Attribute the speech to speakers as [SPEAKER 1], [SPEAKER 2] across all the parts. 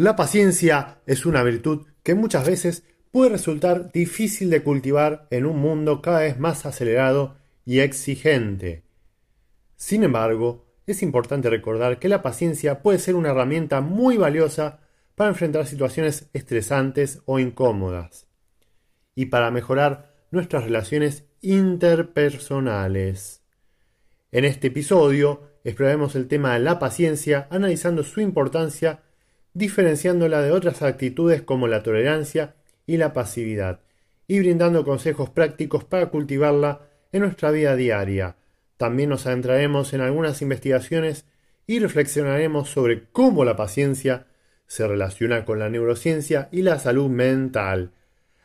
[SPEAKER 1] La paciencia es una virtud que muchas veces puede resultar difícil de cultivar en un mundo cada vez más acelerado y exigente. Sin embargo, es importante recordar que la paciencia puede ser una herramienta muy valiosa para enfrentar situaciones estresantes o incómodas y para mejorar nuestras relaciones interpersonales. En este episodio exploraremos el tema de la paciencia analizando su importancia diferenciándola de otras actitudes como la tolerancia y la pasividad, y brindando consejos prácticos para cultivarla en nuestra vida diaria. También nos adentraremos en algunas investigaciones y reflexionaremos sobre cómo la paciencia se relaciona con la neurociencia y la salud mental.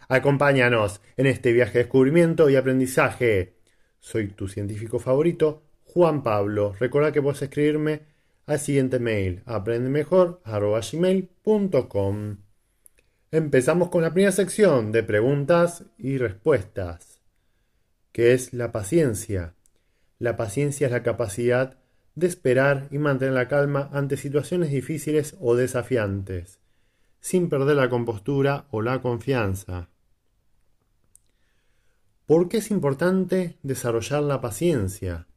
[SPEAKER 1] Acompáñanos en este viaje de descubrimiento y aprendizaje. Soy tu científico favorito, Juan Pablo. Recuerda que puedes escribirme al siguiente mail aprendemejor.gmail.com Empezamos con la primera sección de preguntas y respuestas. ¿Qué es la paciencia? La paciencia es la capacidad de esperar y mantener la calma ante situaciones difíciles o desafiantes, sin perder la compostura o la confianza. ¿Por qué es importante desarrollar la paciencia?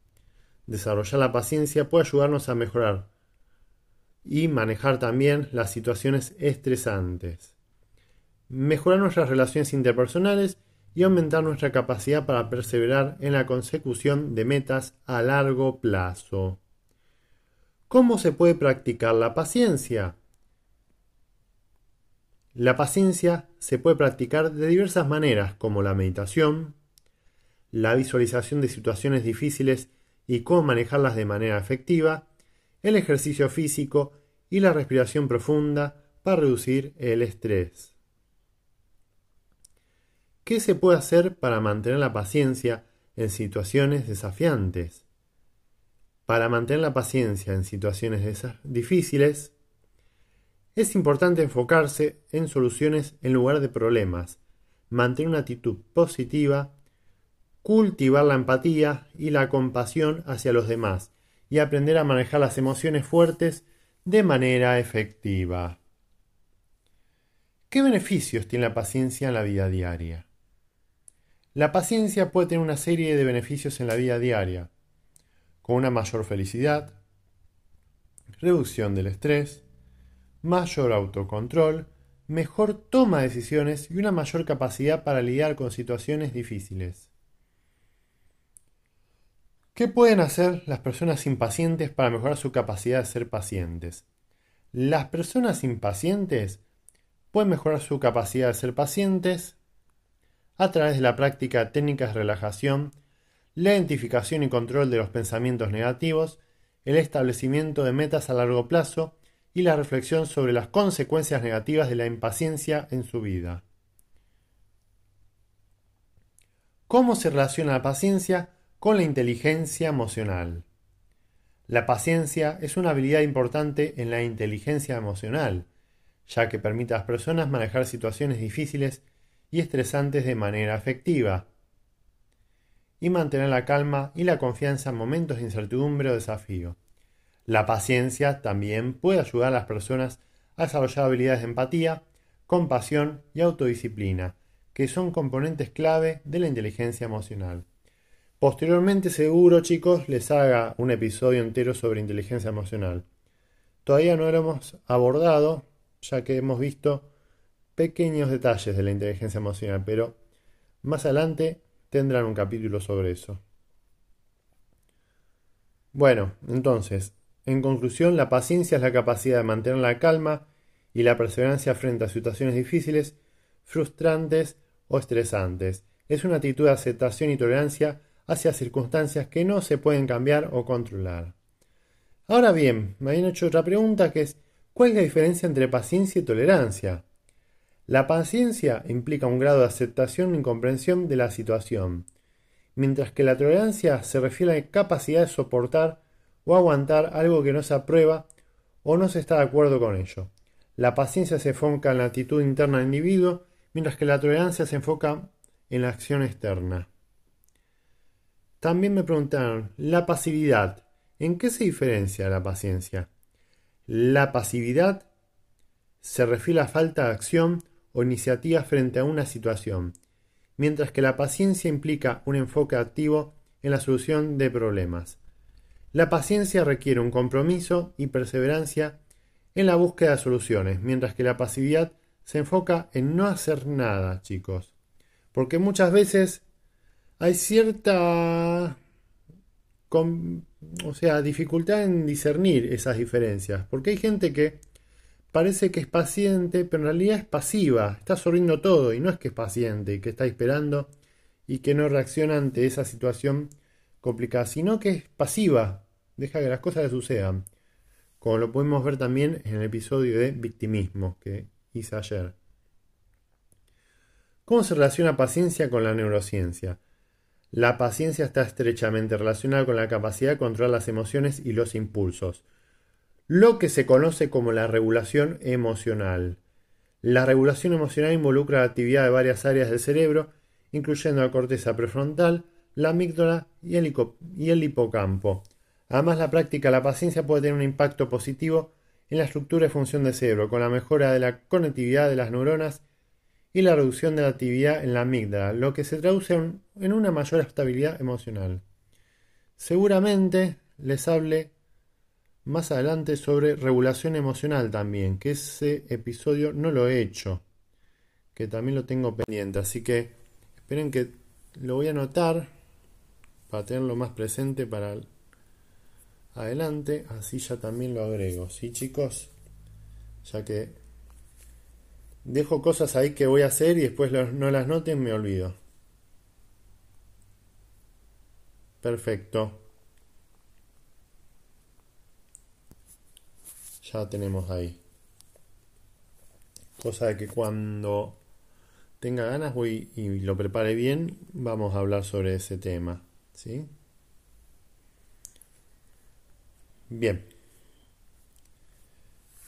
[SPEAKER 1] Desarrollar la paciencia puede ayudarnos a mejorar y manejar también las situaciones estresantes. Mejorar nuestras relaciones interpersonales y aumentar nuestra capacidad para perseverar en la consecución de metas a largo plazo. ¿Cómo se puede practicar la paciencia? La paciencia se puede practicar de diversas maneras como la meditación, la visualización de situaciones difíciles y cómo manejarlas de manera efectiva, el ejercicio físico y la respiración profunda para reducir el estrés. ¿Qué se puede hacer para mantener la paciencia en situaciones desafiantes? Para mantener la paciencia en situaciones difíciles, es importante enfocarse en soluciones en lugar de problemas, mantener una actitud positiva cultivar la empatía y la compasión hacia los demás y aprender a manejar las emociones fuertes de manera efectiva. ¿Qué beneficios tiene la paciencia en la vida diaria? La paciencia puede tener una serie de beneficios en la vida diaria, con una mayor felicidad, reducción del estrés, mayor autocontrol, mejor toma de decisiones y una mayor capacidad para lidiar con situaciones difíciles. ¿Qué pueden hacer las personas impacientes para mejorar su capacidad de ser pacientes? Las personas impacientes pueden mejorar su capacidad de ser pacientes a través de la práctica de técnicas de relajación, la identificación y control de los pensamientos negativos, el establecimiento de metas a largo plazo y la reflexión sobre las consecuencias negativas de la impaciencia en su vida. ¿Cómo se relaciona la paciencia con la inteligencia emocional. La paciencia es una habilidad importante en la inteligencia emocional, ya que permite a las personas manejar situaciones difíciles y estresantes de manera efectiva, y mantener la calma y la confianza en momentos de incertidumbre o desafío. La paciencia también puede ayudar a las personas a desarrollar habilidades de empatía, compasión y autodisciplina, que son componentes clave de la inteligencia emocional. Posteriormente seguro chicos les haga un episodio entero sobre inteligencia emocional. Todavía no lo hemos abordado, ya que hemos visto pequeños detalles de la inteligencia emocional, pero más adelante tendrán un capítulo sobre eso. Bueno, entonces, en conclusión, la paciencia es la capacidad de mantener la calma y la perseverancia frente a situaciones difíciles, frustrantes o estresantes. Es una actitud de aceptación y tolerancia hacia circunstancias que no se pueden cambiar o controlar. Ahora bien, me habían hecho otra pregunta que es, ¿cuál es la diferencia entre paciencia y tolerancia? La paciencia implica un grado de aceptación y comprensión de la situación, mientras que la tolerancia se refiere a la capacidad de soportar o aguantar algo que no se aprueba o no se está de acuerdo con ello. La paciencia se enfoca en la actitud interna del individuo, mientras que la tolerancia se enfoca en la acción externa. También me preguntaron, la pasividad, ¿en qué se diferencia la paciencia? La pasividad se refiere a falta de acción o iniciativa frente a una situación, mientras que la paciencia implica un enfoque activo en la solución de problemas. La paciencia requiere un compromiso y perseverancia en la búsqueda de soluciones, mientras que la pasividad se enfoca en no hacer nada, chicos. Porque muchas veces hay cierta o sea, dificultad en discernir esas diferencias, porque hay gente que parece que es paciente, pero en realidad es pasiva, está absorbiendo todo y no es que es paciente, que está esperando y que no reacciona ante esa situación complicada, sino que es pasiva, deja que las cosas le sucedan, como lo podemos ver también en el episodio de victimismo que hice ayer. ¿Cómo se relaciona paciencia con la neurociencia? La paciencia está estrechamente relacionada con la capacidad de controlar las emociones y los impulsos, lo que se conoce como la regulación emocional. La regulación emocional involucra la actividad de varias áreas del cerebro, incluyendo la corteza prefrontal, la amígdala y el, y el hipocampo. Además, la práctica de la paciencia puede tener un impacto positivo en la estructura y función del cerebro, con la mejora de la conectividad de las neuronas y la reducción de la actividad en la amígdala, lo que se traduce en una mayor estabilidad emocional. Seguramente les hable más adelante sobre regulación emocional también, que ese episodio no lo he hecho, que también lo tengo pendiente, así que esperen que lo voy a anotar para tenerlo más presente para adelante, así ya también lo agrego, ¿sí chicos? Ya que dejo cosas ahí que voy a hacer y después no las noten, me olvido. Perfecto. ya tenemos ahí. Cosa de que cuando tenga ganas voy y lo prepare bien, vamos a hablar sobre ese tema. ¿Sí? Bien.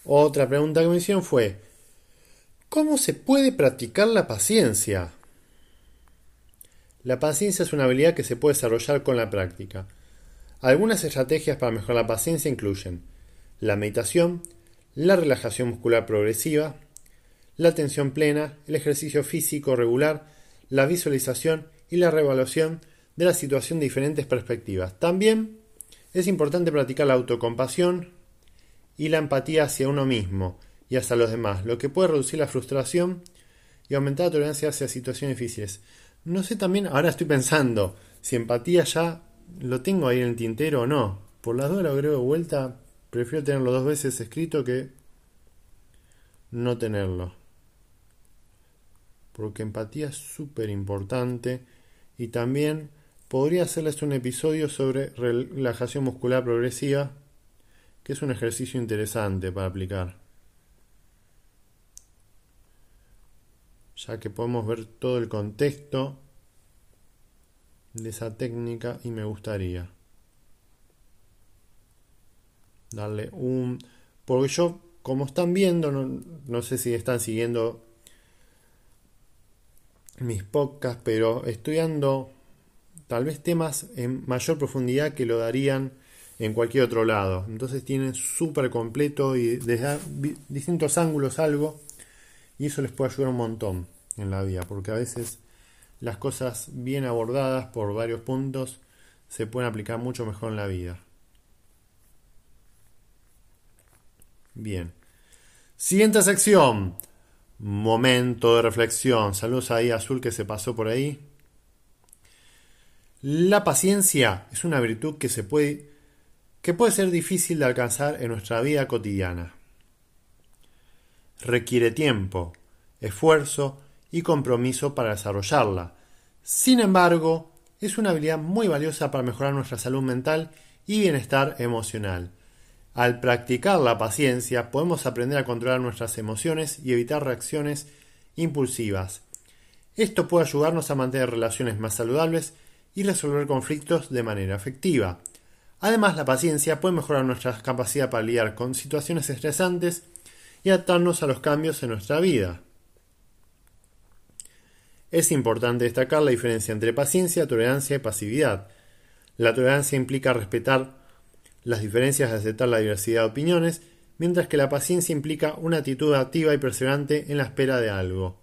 [SPEAKER 1] Otra pregunta que me hicieron fue, ¿cómo se puede practicar la paciencia? La paciencia es una habilidad que se puede desarrollar con la práctica. Algunas estrategias para mejorar la paciencia incluyen la meditación, la relajación muscular progresiva, la atención plena, el ejercicio físico regular, la visualización y la reevaluación de la situación de diferentes perspectivas. También es importante practicar la autocompasión y la empatía hacia uno mismo y hacia los demás, lo que puede reducir la frustración y aumentar la tolerancia hacia situaciones difíciles. No sé también, ahora estoy pensando, si empatía ya lo tengo ahí en el tintero o no. Por las dos lo agrego de vuelta, Prefiero tenerlo dos veces escrito que no tenerlo. Porque empatía es súper importante y también podría hacerles un episodio sobre relajación muscular progresiva, que es un ejercicio interesante para aplicar. Ya que podemos ver todo el contexto de esa técnica y me gustaría darle un... Porque yo, como están viendo, no, sé si están siguiendo mis podcasts, pero estoy dando tal vez temas en mayor profundidad que lo darían en cualquier otro lado. Entonces tienen súper completo y desde distintos ángulos algo y eso les puede ayudar un montón en la vida, porque a veces las cosas bien abordadas por varios puntos se pueden aplicar mucho mejor en la vida. Bien. Siguiente sección. Momento de reflexión. Saludos ahí Azul que se pasó por ahí. La paciencia es una virtud que se puede que puede ser difícil de alcanzar en nuestra vida cotidiana. Requiere tiempo, esfuerzo y compromiso para desarrollarla. Sin embargo, es una habilidad muy valiosa para mejorar nuestra salud mental y bienestar emocional. Al practicar la paciencia podemos aprender a controlar nuestras emociones y evitar reacciones impulsivas. Esto puede ayudarnos a mantener relaciones más saludables y resolver conflictos de manera efectiva. Además, la paciencia puede mejorar nuestra capacidad para lidiar con situaciones estresantes y adaptarnos a los cambios en nuestra vida. Es importante destacar la diferencia entre paciencia, tolerancia y pasividad. La tolerancia implica respetar las diferencias y aceptar la diversidad de opiniones, mientras que la paciencia implica una actitud activa y perseverante en la espera de algo.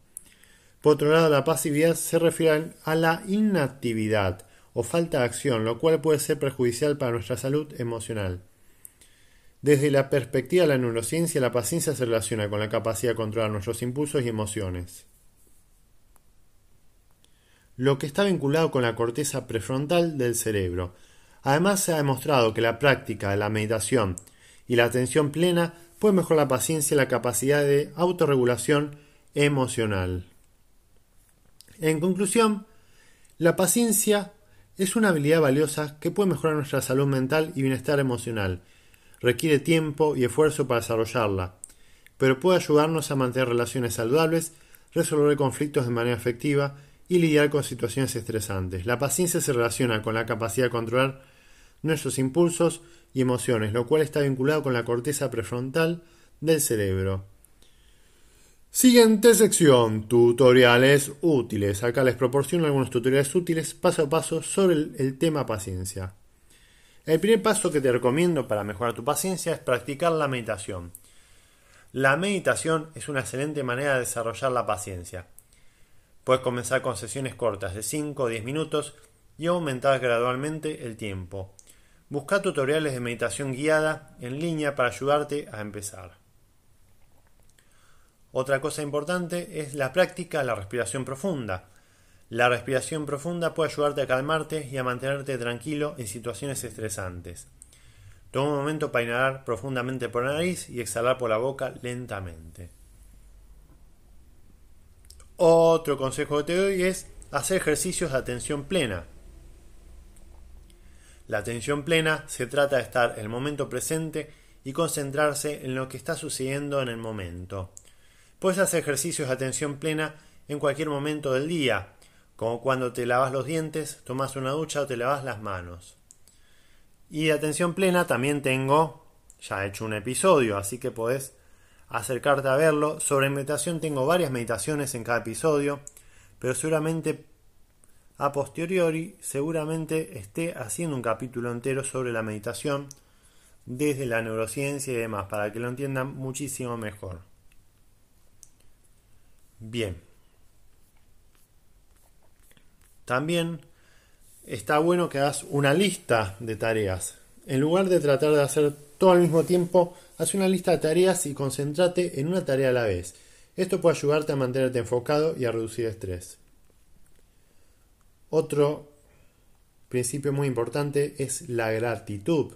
[SPEAKER 1] Por otro lado, la pasividad se refiere a la inactividad o falta de acción, lo cual puede ser perjudicial para nuestra salud emocional. Desde la perspectiva de la neurociencia, la paciencia se relaciona con la capacidad de controlar nuestros impulsos y emociones lo que está vinculado con la corteza prefrontal del cerebro. Además, se ha demostrado que la práctica de la meditación y la atención plena puede mejorar la paciencia y la capacidad de autorregulación emocional. En conclusión, la paciencia es una habilidad valiosa que puede mejorar nuestra salud mental y bienestar emocional. Requiere tiempo y esfuerzo para desarrollarla, pero puede ayudarnos a mantener relaciones saludables, resolver conflictos de manera efectiva y lidiar con situaciones estresantes. La paciencia se relaciona con la capacidad de controlar nuestros impulsos y emociones, lo cual está vinculado con la corteza prefrontal del cerebro. Siguiente sección, tutoriales útiles. Acá les proporciono algunos tutoriales útiles paso a paso sobre el, el, tema paciencia. El primer paso que te recomiendo para mejorar tu paciencia es practicar la meditación. La meditación es una excelente manera de desarrollar la paciencia. Puedes comenzar con sesiones cortas de 5 o 10 minutos y aumentar gradualmente el tiempo. Busca tutoriales de meditación guiada en línea para ayudarte a empezar. Otra cosa importante es la práctica de la respiración profunda. La respiración profunda puede ayudarte a calmarte y a mantenerte tranquilo en situaciones estresantes. Toma un momento para inhalar profundamente por la nariz y exhalar por la boca lentamente. Otro consejo que te doy es hacer ejercicios de atención plena. La atención plena se trata de estar en el momento presente y concentrarse en lo que está sucediendo en el momento. Puedes hacer ejercicios de atención plena en cualquier momento del día, como cuando te lavas los dientes, tomas una ducha o te lavas las manos. Y de atención plena también tengo, ya he hecho un episodio, así que podés acercarte a verlo. Sobre meditación tengo varias meditaciones en cada episodio, pero seguramente a posteriori seguramente esté haciendo un capítulo entero sobre la meditación desde la neurociencia y demás, para que lo entiendan muchísimo mejor. Bien. También está bueno que hagas una lista de tareas. En lugar de tratar de hacer todo al mismo tiempo, haz una lista de tareas y concéntrate en una tarea a la vez. Esto puede ayudarte a mantenerte enfocado y a reducir estrés. Otro principio muy importante es la gratitud,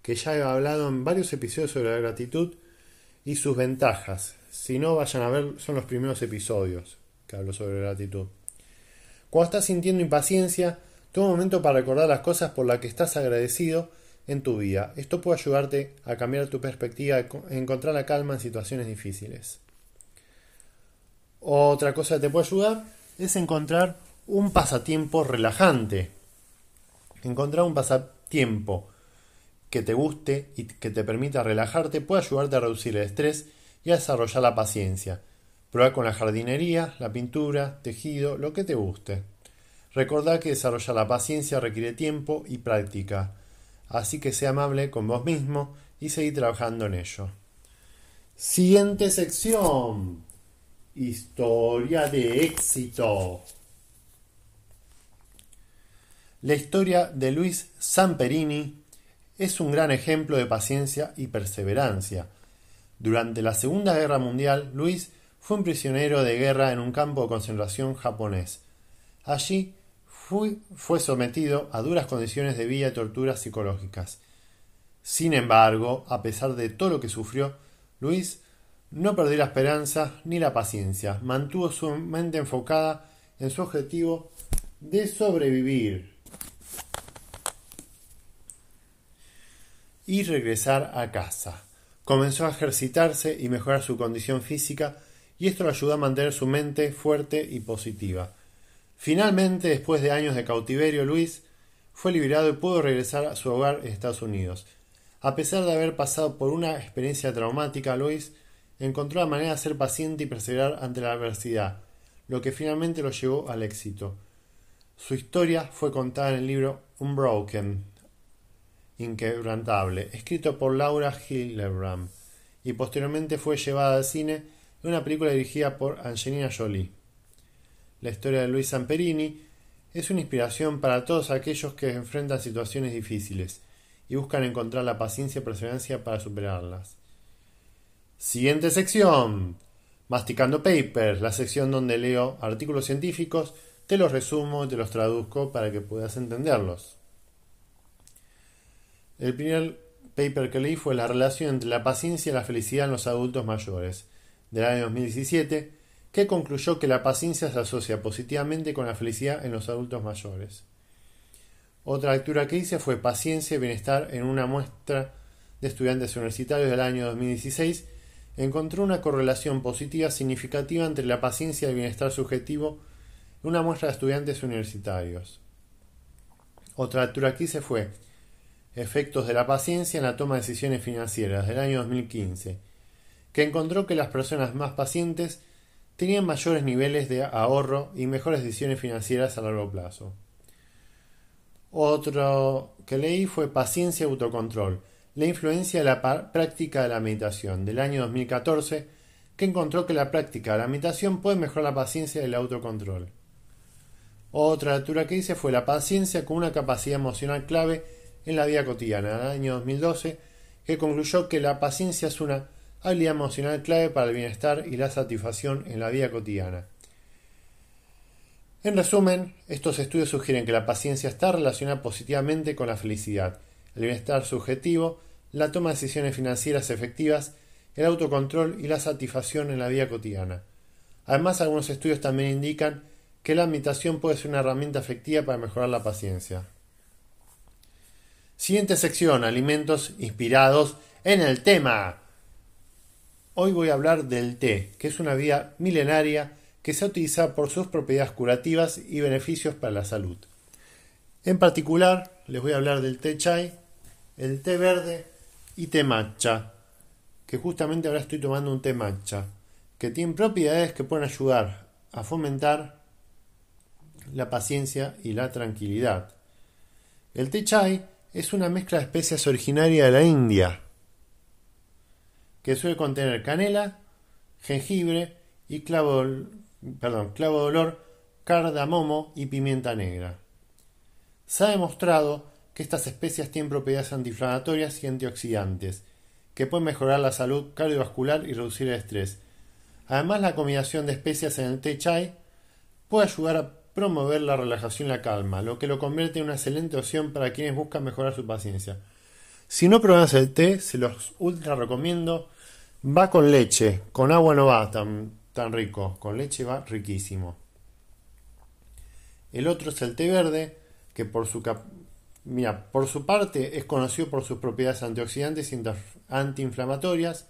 [SPEAKER 1] que ya he hablado en varios episodios sobre la gratitud y sus ventajas. Si no, vayan a ver, son los primeros episodios que hablo sobre gratitud. Cuando estás sintiendo impaciencia, toma un momento para recordar las cosas por las que estás agradecido en tu vida. Esto puede ayudarte a cambiar tu perspectiva, a encontrar la calma en situaciones difíciles. Otra cosa que te puede ayudar es encontrar un pasatiempo relajante. Encontrar un pasatiempo que te guste y que te permita relajarte puede ayudarte a reducir el estrés y a desarrollar la paciencia. Prueba con la jardinería, la pintura, tejido, lo que te guste. Recordá que desarrollar la paciencia requiere tiempo y práctica así que sea amable con vos mismo y seguir trabajando en ello. Siguiente sección. Historia de éxito. La historia de Luis Samperini es un gran ejemplo de paciencia y perseverancia. Durante la Segunda Guerra Mundial, Luis fue un prisionero de guerra en un campo de concentración japonés. Allí fue sometido a duras condiciones de vida y torturas psicológicas. Sin embargo, a pesar de todo lo que sufrió, Luis no perdió la esperanza ni la paciencia, mantuvo su mente enfocada en su objetivo de sobrevivir. y regresar a casa. Comenzó a ejercitarse y mejorar su condición física y esto lo ayudó a mantener su mente fuerte y positiva. Finalmente, después de años de cautiverio, Luis fue liberado y pudo regresar a su hogar en Estados Unidos. A pesar de haber pasado por una experiencia traumática, Luis encontró la manera de ser paciente y perseverar ante la adversidad, lo que finalmente lo llevó al éxito. Su historia fue contada en el libro Unbroken, Inquebrantable, escrito por Laura Hillebrand, y posteriormente fue llevada al cine en una película dirigida por Angelina Jolie. La historia de Luis Samperini es una inspiración para todos aquellos que enfrentan situaciones difíciles y buscan encontrar la paciencia y perseverancia para superarlas. Siguiente sección. Masticando Papers, la sección donde leo artículos científicos, te los resumo y te los traduzco para que puedas entenderlos. El primer paper que leí fue la relación entre la paciencia y la felicidad en los adultos mayores, del año 2017, que concluyó que la paciencia se asocia positivamente con la felicidad en los adultos mayores. Otra lectura que hice fue Paciencia y Bienestar en una muestra de estudiantes universitarios del año 2016. Encontró una correlación positiva significativa entre la paciencia y el bienestar subjetivo en una muestra de estudiantes universitarios. Otra lectura que hice fue Efectos de la paciencia en la toma de decisiones financieras del año 2015, que encontró que las personas más pacientes tenían mayores niveles de ahorro y mejores decisiones financieras a largo plazo. Otro que leí fue Paciencia y Autocontrol, la influencia de la práctica de la meditación, del año 2014, que encontró que la práctica de la meditación puede mejorar la paciencia y el autocontrol. Otra lectura que hice fue La paciencia con una capacidad emocional clave en la vida cotidiana, del año 2012, que concluyó que la paciencia es una habilidad emocional clave para el bienestar y la satisfacción en la vida cotidiana. En resumen, estos estudios sugieren que la paciencia está relacionada positivamente con la felicidad, el bienestar subjetivo, la toma de decisiones financieras efectivas, el autocontrol y la satisfacción en la vida cotidiana. Además, algunos estudios también indican que la meditación puede ser una herramienta efectiva para mejorar la paciencia. Siguiente sección, alimentos inspirados en el tema. Hoy voy a hablar del té, que es una vía milenaria que se utiliza por sus propiedades curativas y beneficios para la salud. En particular, les voy a hablar del té chai, el té verde y té matcha, que justamente ahora estoy tomando un té matcha, que tiene propiedades que pueden ayudar a fomentar la paciencia y la tranquilidad. El té chai es una mezcla de especias originaria de la India, que suele contener canela, jengibre y clavo, perdón, clavo de olor, cardamomo y pimienta negra. Se ha demostrado que estas especias tienen propiedades antiinflamatorias y antioxidantes, que pueden mejorar la salud cardiovascular y reducir el estrés. Además, la combinación de especias en el té chai puede ayudar a promover la relajación y la calma, lo que lo convierte en una excelente opción para quienes buscan mejorar su paciencia. Si no probas el té, se los ultra recomiendo. Va con leche, con agua no va tan, tan rico, con leche va riquísimo. El otro es el té verde, que por su, Mira, por su parte es conocido por sus propiedades antioxidantes y antiinflamatorias.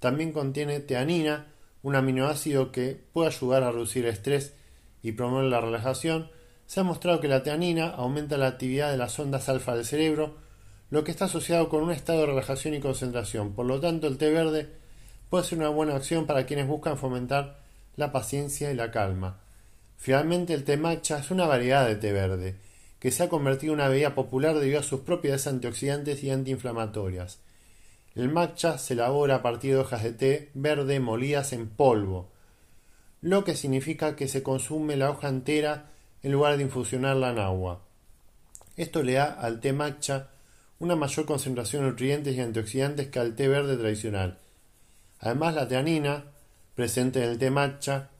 [SPEAKER 1] También contiene teanina, un aminoácido que puede ayudar a reducir el estrés y promover la relajación. Se ha mostrado que la teanina aumenta la actividad de las ondas alfa del cerebro, lo que está asociado con un estado de relajación y concentración. Por lo tanto, el té verde puede ser una buena opción para quienes buscan fomentar la paciencia y la calma. Finalmente, el té matcha es una variedad de té verde, que se ha convertido en una bebida popular debido a sus propiedades antioxidantes y antiinflamatorias. El matcha se elabora a partir de hojas de té verde molidas en polvo, lo que significa que se consume la hoja entera en lugar de infusionarla en agua. Esto le da al té matcha una mayor concentración de nutrientes y antioxidantes que al té verde tradicional. Además, la teanina, presente en el té matcha,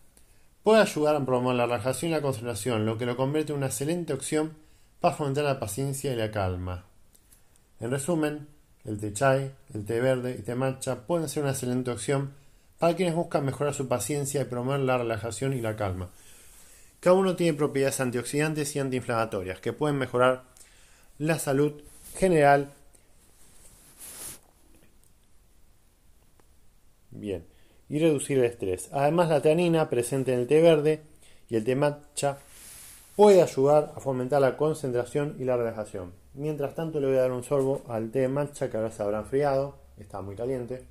[SPEAKER 1] puede ayudar a promover la relajación y la concentración, lo que lo convierte en una excelente opción para fomentar la paciencia y la calma. En resumen, el té chai, el té verde y té matcha pueden ser una excelente opción para quienes buscan mejorar su paciencia y promover la relajación y la calma. Cada uno tiene propiedades antioxidantes y antiinflamatorias que pueden mejorar la salud general. Bien. Y reducir el estrés. Además, la teanina presente en el té verde y el té matcha puede ayudar a fomentar la concentración y la relajación. Mientras tanto, le voy a dar un sorbo al té matcha que ahora se habrá enfriado. Está muy caliente.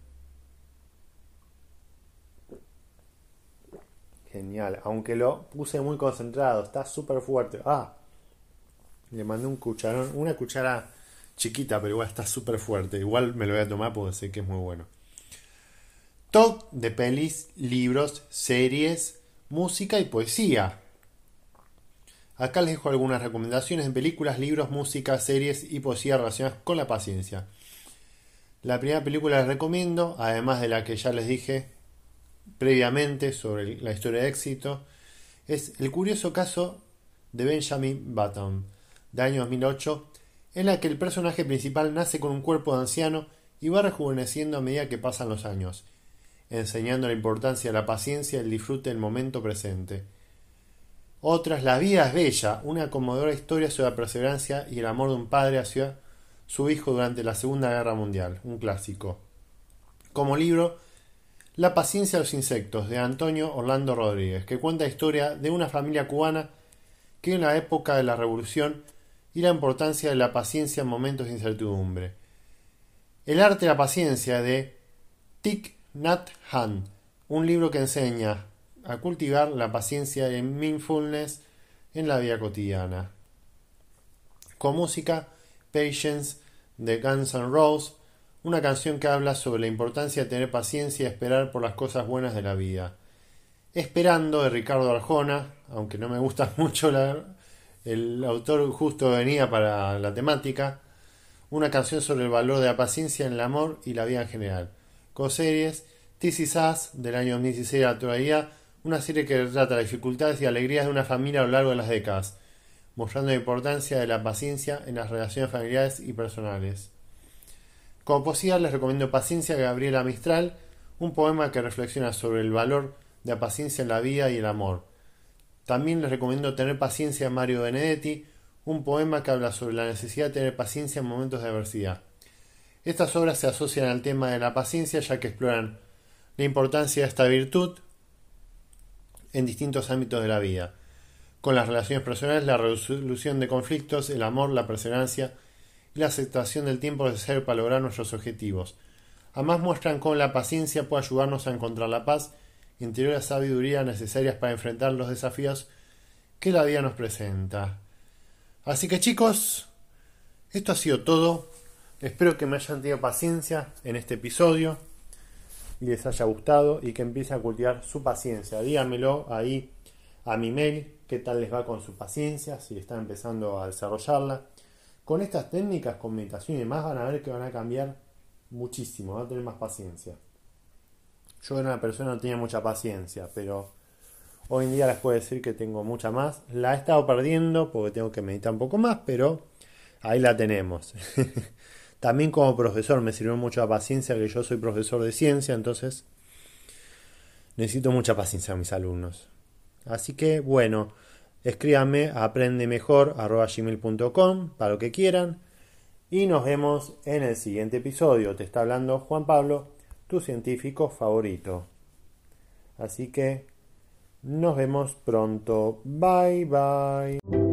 [SPEAKER 1] Genial, aunque lo puse muy concentrado, está súper fuerte. Ah, le mandé un cucharón, una cuchara chiquita, pero igual está súper fuerte. Igual me lo voy a tomar porque sé que es muy bueno. Top de pelis, libros, series, música y poesía. Acá les dejo algunas recomendaciones de películas, libros, música, series y poesía relacionadas con la paciencia. La primera película les recomiendo, además de la que ya les dije previamente sobre la historia de éxito, es El curioso caso de Benjamin Button, de año 2008, en la que el personaje principal nace con un cuerpo de anciano y va rejuveneciendo a medida que pasan los años, enseñando la importancia de la paciencia y el disfrute del momento presente. Otras, La vida es bella, una conmovedora historia sobre la perseverancia y el amor de un padre hacia su hijo durante la Segunda Guerra Mundial, un clásico. Como libro, La paciencia de los insectos, de Antonio Orlando Rodríguez, que cuenta la historia de una familia cubana que en la época de la Revolución y la importancia de la paciencia en momentos de incertidumbre. El arte de la paciencia de Thich Nhat Hanh, un libro que enseña a cultivar la paciencia y mindfulness en la vida cotidiana. Con música, Patience de Guns N' Roses, una canción que habla sobre la importancia de tener paciencia y esperar por las cosas buenas de la vida. Esperando de Ricardo Arjona, aunque no me gusta mucho la, el autor justo venía para la temática, una canción sobre el valor de la paciencia en el amor y la vida en general. Con series, This Is del año 2016 a una serie que retrata las dificultades y alegrías de una familia a lo largo de las décadas, mostrando la importancia de la paciencia en las relaciones familiares y personales. Como poesía les recomiendo Paciencia de Gabriela Mistral, un poema que reflexiona sobre el valor de la paciencia en la vida y el amor también les recomiendo Tener paciencia Mario Benedetti, un poema que habla sobre la necesidad de tener paciencia en momentos de adversidad. Estas obras se asocian al tema de la paciencia ya que exploran la importancia de esta virtud en distintos ámbitos de la vida, con las relaciones personales, la resolución de conflictos, el amor, la perseverancia y la aceptación del tiempo necesario para lograr nuestros objetivos. Además muestran cómo la paciencia puede ayudarnos a encontrar la paz interior sabiduría necesarias para enfrentar los desafíos que la vida nos presenta. Así que chicos, esto ha sido todo. Espero que me hayan tenido paciencia en este episodio y les haya gustado y que empiecen a cultivar su paciencia. Díganmelo ahí a mi mail qué tal les va con su paciencia, si están empezando a desarrollarla. Con estas técnicas, con meditación y demás, van a ver que van a cambiar muchísimo, van a tener más paciencia. Yo era una persona que no tenía mucha paciencia, pero hoy en día les puedo decir que tengo mucha más. La he estado perdiendo porque tengo que meditar un poco más, pero ahí la tenemos. También como profesor me sirvió mucha paciencia, que yo soy profesor de ciencia, entonces necesito mucha paciencia a mis alumnos. Así que bueno, escríbanme a aprendemejor.com para lo que quieran. Y nos vemos en el siguiente episodio. Te está hablando Juan Pablo tu científico favorito. Así que nos vemos pronto. Bye bye.